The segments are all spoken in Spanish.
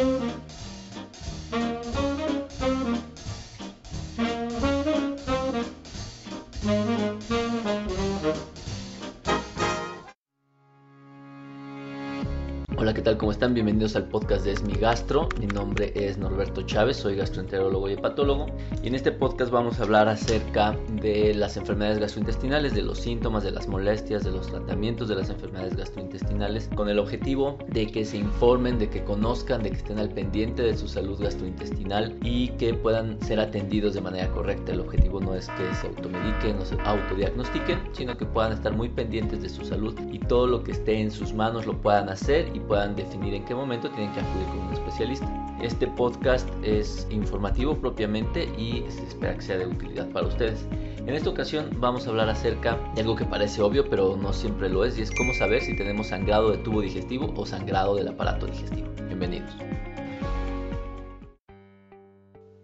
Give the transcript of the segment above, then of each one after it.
Thank you. ¿Qué tal? ¿Cómo están? Bienvenidos al podcast de Esmi Gastro. Mi nombre es Norberto Chávez, soy gastroenterólogo y hepatólogo. Y en este podcast vamos a hablar acerca de las enfermedades gastrointestinales, de los síntomas, de las molestias, de los tratamientos de las enfermedades gastrointestinales, con el objetivo de que se informen, de que conozcan, de que estén al pendiente de su salud gastrointestinal y que puedan ser atendidos de manera correcta. El objetivo no es que se automediquen o se autodiagnostiquen, sino que puedan estar muy pendientes de su salud y todo lo que esté en sus manos lo puedan hacer y puedan definir en qué momento tienen que acudir con un especialista. Este podcast es informativo propiamente y se espera que sea de utilidad para ustedes. En esta ocasión vamos a hablar acerca de algo que parece obvio pero no siempre lo es y es cómo saber si tenemos sangrado de tubo digestivo o sangrado del aparato digestivo. Bienvenidos.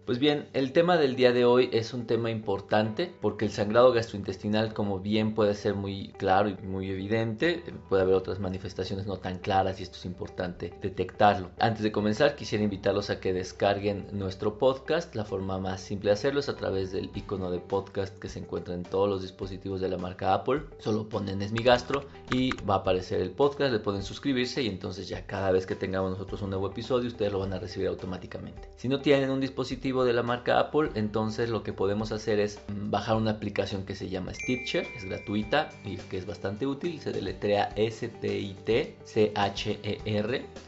Pues bien, el tema del día de hoy es un tema importante porque el sangrado gastrointestinal, como bien puede ser muy claro y muy evidente, puede haber otras manifestaciones no tan claras y esto es importante detectarlo. Antes de comenzar, quisiera invitarlos a que descarguen nuestro podcast. La forma más simple de hacerlo es a través del icono de podcast que se encuentra en todos los dispositivos de la marca Apple. Solo ponen Es gastro y va a aparecer el podcast, le pueden suscribirse y entonces ya cada vez que tengamos nosotros un nuevo episodio, ustedes lo van a recibir automáticamente. Si no tienen un dispositivo de la marca Apple, entonces lo que podemos hacer es bajar una aplicación que se llama Stitcher, es gratuita y que es bastante útil, se deletrea S-T-I-T-C-H-E-R,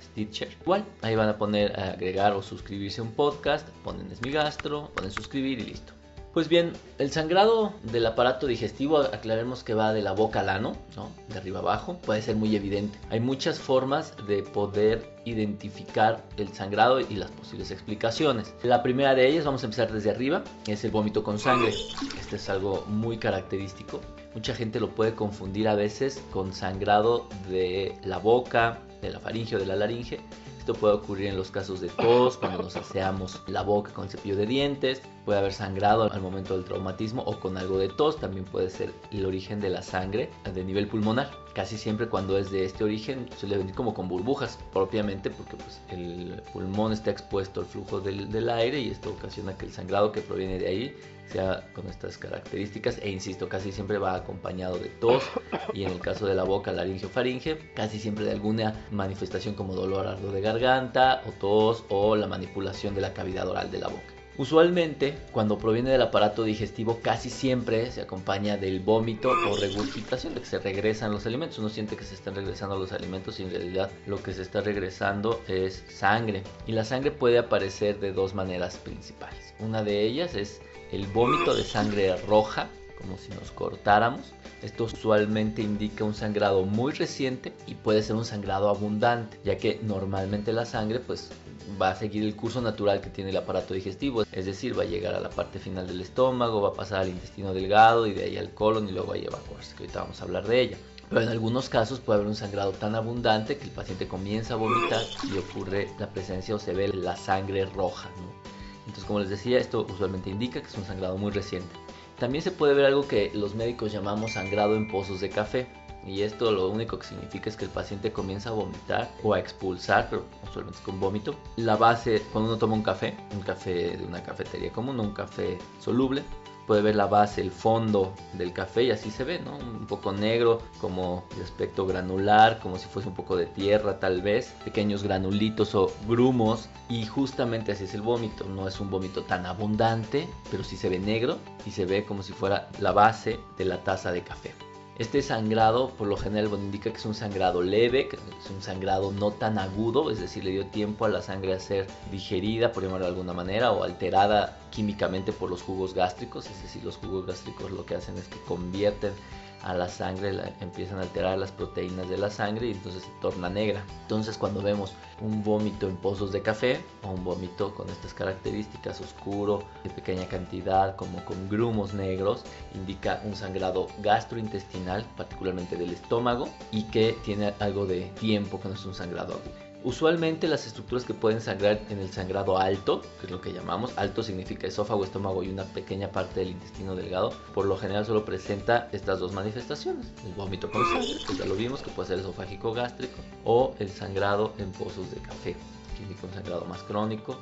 Stitcher. Igual, ahí van a poner agregar o suscribirse a un podcast, ponen es mi gastro, ponen suscribir y listo. Pues bien, el sangrado del aparato digestivo, aclaremos que va de la boca al ano, ¿no? de arriba abajo, puede ser muy evidente. Hay muchas formas de poder identificar el sangrado y las posibles explicaciones. La primera de ellas, vamos a empezar desde arriba, es el vómito con sangre. Este es algo muy característico. Mucha gente lo puede confundir a veces con sangrado de la boca, de la faringe o de la laringe. Esto puede ocurrir en los casos de tos, cuando nos aseamos la boca con cepillo de dientes, puede haber sangrado al momento del traumatismo o con algo de tos, también puede ser el origen de la sangre de nivel pulmonar. Casi siempre cuando es de este origen suele venir como con burbujas propiamente porque pues, el pulmón está expuesto al flujo del, del aire y esto ocasiona que el sangrado que proviene de ahí sea con estas características e insisto casi siempre va acompañado de tos y en el caso de la boca laringe o faringe casi siempre de alguna manifestación como dolor ardo de garganta o tos o la manipulación de la cavidad oral de la boca. Usualmente, cuando proviene del aparato digestivo, casi siempre se acompaña del vómito o regurgitación, de que se regresan los alimentos. Uno siente que se están regresando los alimentos y en realidad lo que se está regresando es sangre. Y la sangre puede aparecer de dos maneras principales. Una de ellas es el vómito de sangre roja, como si nos cortáramos. Esto usualmente indica un sangrado muy reciente y puede ser un sangrado abundante, ya que normalmente la sangre pues va a seguir el curso natural que tiene el aparato digestivo, es decir, va a llegar a la parte final del estómago, va a pasar al intestino delgado y de ahí al colon y luego a evacuarse, que ahorita vamos a hablar de ella. Pero en algunos casos puede haber un sangrado tan abundante que el paciente comienza a vomitar y ocurre la presencia o se ve la sangre roja. Entonces, como les decía, esto usualmente indica que es un sangrado muy reciente. También se puede ver algo que los médicos llamamos sangrado en pozos de café. Y esto lo único que significa es que el paciente comienza a vomitar o a expulsar, pero usualmente con vómito. La base, cuando uno toma un café, un café de una cafetería común, un café soluble, puede ver la base, el fondo del café y así se ve, ¿no? Un poco negro, como de aspecto granular, como si fuese un poco de tierra tal vez, pequeños granulitos o grumos y justamente así es el vómito, no es un vómito tan abundante, pero sí se ve negro y se ve como si fuera la base de la taza de café. Este sangrado por lo general indica que es un sangrado leve, que es un sangrado no tan agudo, es decir, le dio tiempo a la sangre a ser digerida, por llamarlo de alguna manera, o alterada químicamente por los jugos gástricos, es decir, los jugos gástricos lo que hacen es que convierten a la sangre, empiezan a alterar las proteínas de la sangre y entonces se torna negra. Entonces cuando vemos un vómito en pozos de café o un vómito con estas características oscuro, de pequeña cantidad, como con grumos negros, indica un sangrado gastrointestinal, particularmente del estómago, y que tiene algo de tiempo que no es un sangrado agudo. Usualmente las estructuras que pueden sangrar en el sangrado alto, que es lo que llamamos, alto significa esófago, estómago y una pequeña parte del intestino delgado, por lo general solo presenta estas dos manifestaciones, el vómito con sangre, que ya lo vimos, que puede ser esofágico gástrico, o el sangrado en pozos de café. que indica un sangrado más crónico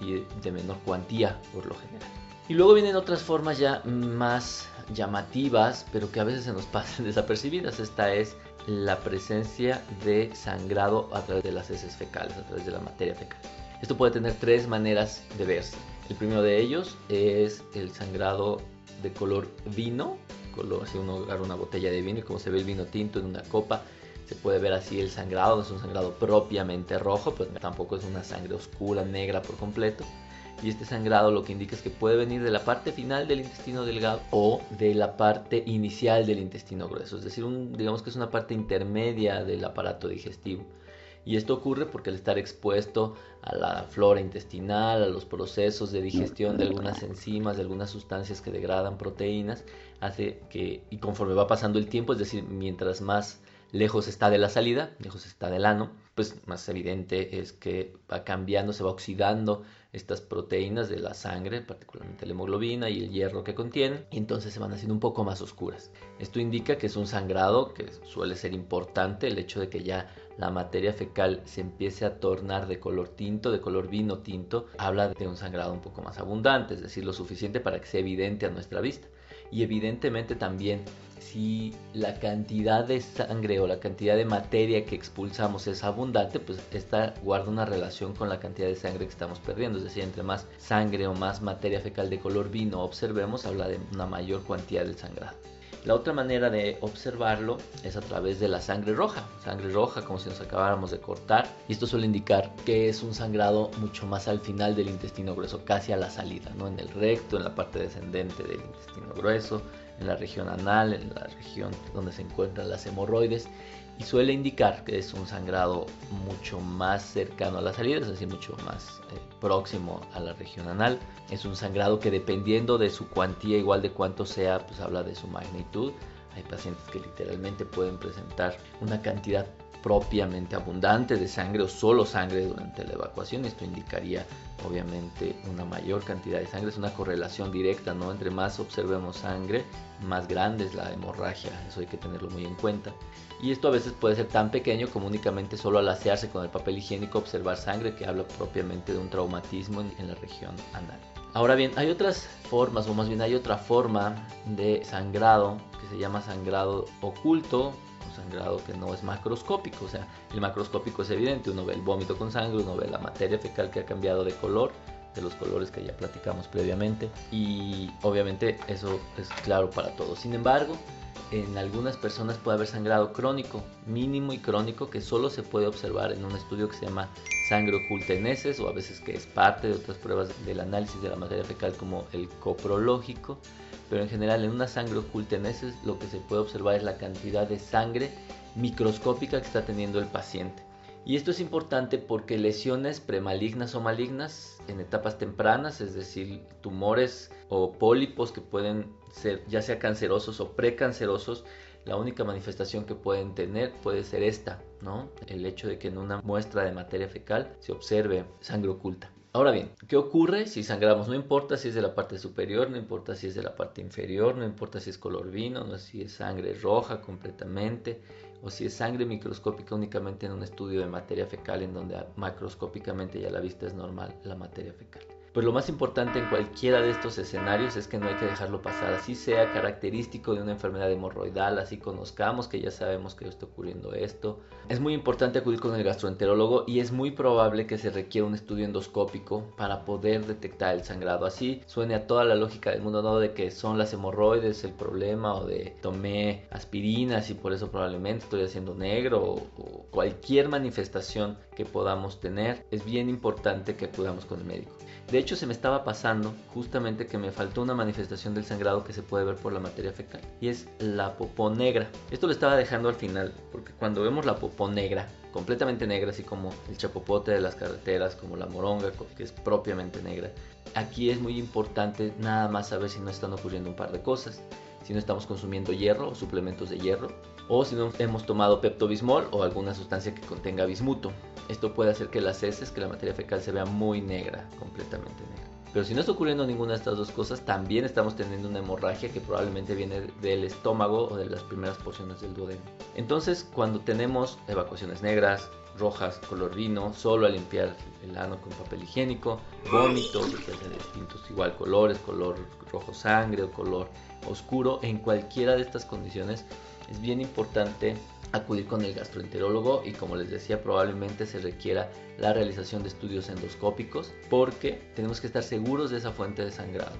y de menor cuantía por lo general. Y luego vienen otras formas ya más llamativas, pero que a veces se nos pasan desapercibidas. Esta es la presencia de sangrado a través de las heces fecales, a través de la materia fecal. Esto puede tener tres maneras de verse. El primero de ellos es el sangrado de color vino, color, si uno agarra una botella de vino y como se ve el vino tinto en una copa, se puede ver así el sangrado, no es un sangrado propiamente rojo, pues tampoco es una sangre oscura, negra por completo. Y este sangrado lo que indica es que puede venir de la parte final del intestino delgado o de la parte inicial del intestino grueso, es decir, digamos que es una parte intermedia del aparato digestivo. Y esto ocurre porque al estar expuesto a la flora intestinal, a los procesos de digestión de algunas enzimas, de algunas sustancias que degradan proteínas, hace que, y conforme va pasando el tiempo, es decir, mientras más lejos está de la salida, lejos está del ano, pues más evidente es que va cambiando, se va oxidando estas proteínas de la sangre, particularmente la hemoglobina y el hierro que contienen, y entonces se van haciendo un poco más oscuras. Esto indica que es un sangrado que suele ser importante, el hecho de que ya la materia fecal se empiece a tornar de color tinto, de color vino tinto, habla de un sangrado un poco más abundante, es decir, lo suficiente para que sea evidente a nuestra vista. Y evidentemente también si la cantidad de sangre o la cantidad de materia que expulsamos es abundante, pues esta guarda una relación con la cantidad de sangre que estamos perdiendo. Es decir, entre más sangre o más materia fecal de color vino observemos, habla de una mayor cantidad del sangrado. La otra manera de observarlo es a través de la sangre roja, sangre roja como si nos acabáramos de cortar y esto suele indicar que es un sangrado mucho más al final del intestino grueso, casi a la salida, ¿no? en el recto, en la parte descendente del intestino grueso, en la región anal, en la región donde se encuentran las hemorroides y suele indicar que es un sangrado mucho más cercano a la salida, es decir, mucho más eh, próximo a la región anal. Es un sangrado que dependiendo de su cuantía, igual de cuánto sea, pues habla de su magnitud. Hay pacientes que literalmente pueden presentar una cantidad propiamente abundante de sangre o solo sangre durante la evacuación. Esto indicaría obviamente una mayor cantidad de sangre. Es una correlación directa, ¿no? Entre más observemos sangre, más grande es la hemorragia. Eso hay que tenerlo muy en cuenta. Y esto a veces puede ser tan pequeño como únicamente solo al asearse con el papel higiénico observar sangre que habla propiamente de un traumatismo en la región anal. Ahora bien, hay otras formas, o más bien hay otra forma de sangrado que se llama sangrado oculto sangrado que no es macroscópico, o sea, el macroscópico es evidente, uno ve el vómito con sangre, uno ve la materia fecal que ha cambiado de color, de los colores que ya platicamos previamente, y obviamente eso es claro para todos. Sin embargo, en algunas personas puede haber sangrado crónico, mínimo y crónico, que solo se puede observar en un estudio que se llama sangre oculta en heces, o a veces que es parte de otras pruebas del análisis de la materia fecal como el coprológico pero en general en una sangre oculta en heces lo que se puede observar es la cantidad de sangre microscópica que está teniendo el paciente. Y esto es importante porque lesiones premalignas o malignas en etapas tempranas, es decir, tumores o pólipos que pueden ser ya sea cancerosos o precancerosos, la única manifestación que pueden tener puede ser esta, ¿no? El hecho de que en una muestra de materia fecal se observe sangre oculta. Ahora bien, ¿qué ocurre si sangramos? No importa si es de la parte superior, no importa si es de la parte inferior, no importa si es color vino, no si es sangre roja completamente o si es sangre microscópica únicamente en un estudio de materia fecal en donde macroscópicamente ya la vista es normal la materia fecal. Pues lo más importante en cualquiera de estos escenarios es que no hay que dejarlo pasar, así sea característico de una enfermedad hemorroidal, así conozcamos que ya sabemos que está ocurriendo esto. Es muy importante acudir con el gastroenterólogo y es muy probable que se requiera un estudio endoscópico para poder detectar el sangrado. Así suene a toda la lógica del mundo, no de que son las hemorroides el problema o de tomé aspirinas y por eso probablemente estoy haciendo negro o, cualquier manifestación que podamos tener. Es bien importante que acudamos con el médico. De hecho, se me estaba pasando justamente que me faltó una manifestación del sangrado que se puede ver por la materia fecal y es la popó negra. Esto lo estaba dejando al final porque cuando vemos la popó negra, completamente negra, así como el chapopote de las carreteras, como la moronga, que es propiamente negra, aquí es muy importante nada más saber si no están ocurriendo un par de cosas si no estamos consumiendo hierro o suplementos de hierro, o si no hemos tomado peptobismol o alguna sustancia que contenga bismuto. Esto puede hacer que las heces, que la materia fecal se vea muy negra, completamente negra. Pero si no está ocurriendo ninguna de estas dos cosas, también estamos teniendo una hemorragia que probablemente viene del estómago o de las primeras porciones del duodeno. Entonces, cuando tenemos evacuaciones negras, rojas, color vino, solo a limpiar el ano con papel higiénico, vómitos de distintos igual colores, color rojo sangre o color oscuro, en cualquiera de estas condiciones es bien importante acudir con el gastroenterólogo y como les decía probablemente se requiera la realización de estudios endoscópicos porque tenemos que estar seguros de esa fuente de sangrado.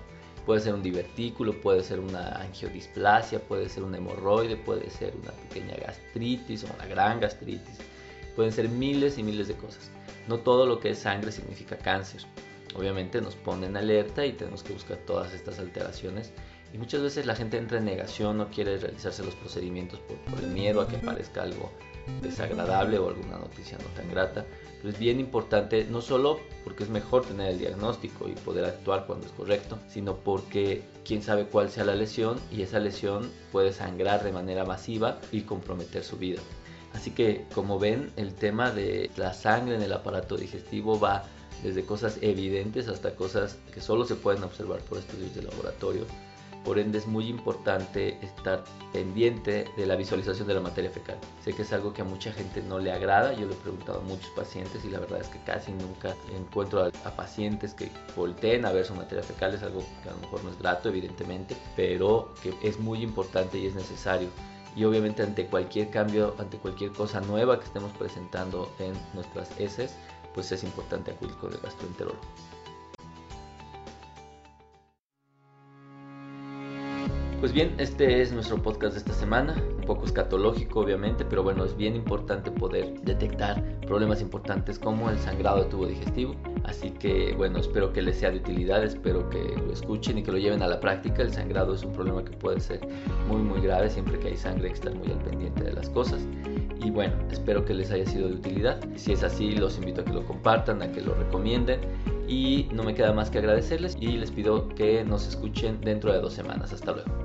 Puede ser un divertículo, puede ser una angiodisplasia, puede ser un hemorroide, puede ser una pequeña gastritis o una gran gastritis. Pueden ser miles y miles de cosas. No todo lo que es sangre significa cáncer. Obviamente nos pone en alerta y tenemos que buscar todas estas alteraciones y muchas veces la gente entra en negación, no quiere realizarse los procedimientos por, el miedo a que parezca algo desagradable o alguna noticia no tan grata. Pero es bien importante, no solo porque es mejor tener el diagnóstico y poder actuar cuando es correcto, sino porque quién sabe cuál sea la lesión y esa lesión puede sangrar de manera masiva y comprometer su vida. Así que como ven, el tema de la sangre en el aparato digestivo va desde cosas evidentes hasta cosas que solo se pueden observar por estudios de laboratorio. Por ende es muy importante estar pendiente de la visualización de la materia fecal. Sé que es algo que a mucha gente no le agrada, yo lo he preguntado a muchos pacientes y la verdad es que casi nunca encuentro a, pacientes que volteen a ver su materia fecal, es algo que a lo mejor no es grato evidentemente, pero que es muy importante y es necesario y obviamente ante cualquier cambio, ante cualquier cosa nueva que estemos presentando en nuestras heces, pues es importante acudir con el gastroenterólogo. Pues bien, este es nuestro podcast de esta semana, un poco escatológico obviamente, pero bueno, es bien importante poder detectar problemas importantes como el sangrado de tubo digestivo. Así que bueno, espero que les sea de utilidad, espero que lo escuchen y que lo lleven a la práctica. El sangrado es un problema que puede ser muy muy grave, siempre que hay sangre hay que estar muy al pendiente de las cosas. Y bueno, espero que les haya sido de utilidad. Si es así, los invito a que lo compartan, a que lo recomienden. Y no me queda más que agradecerles y les pido que nos escuchen dentro de dos semanas. Hasta luego.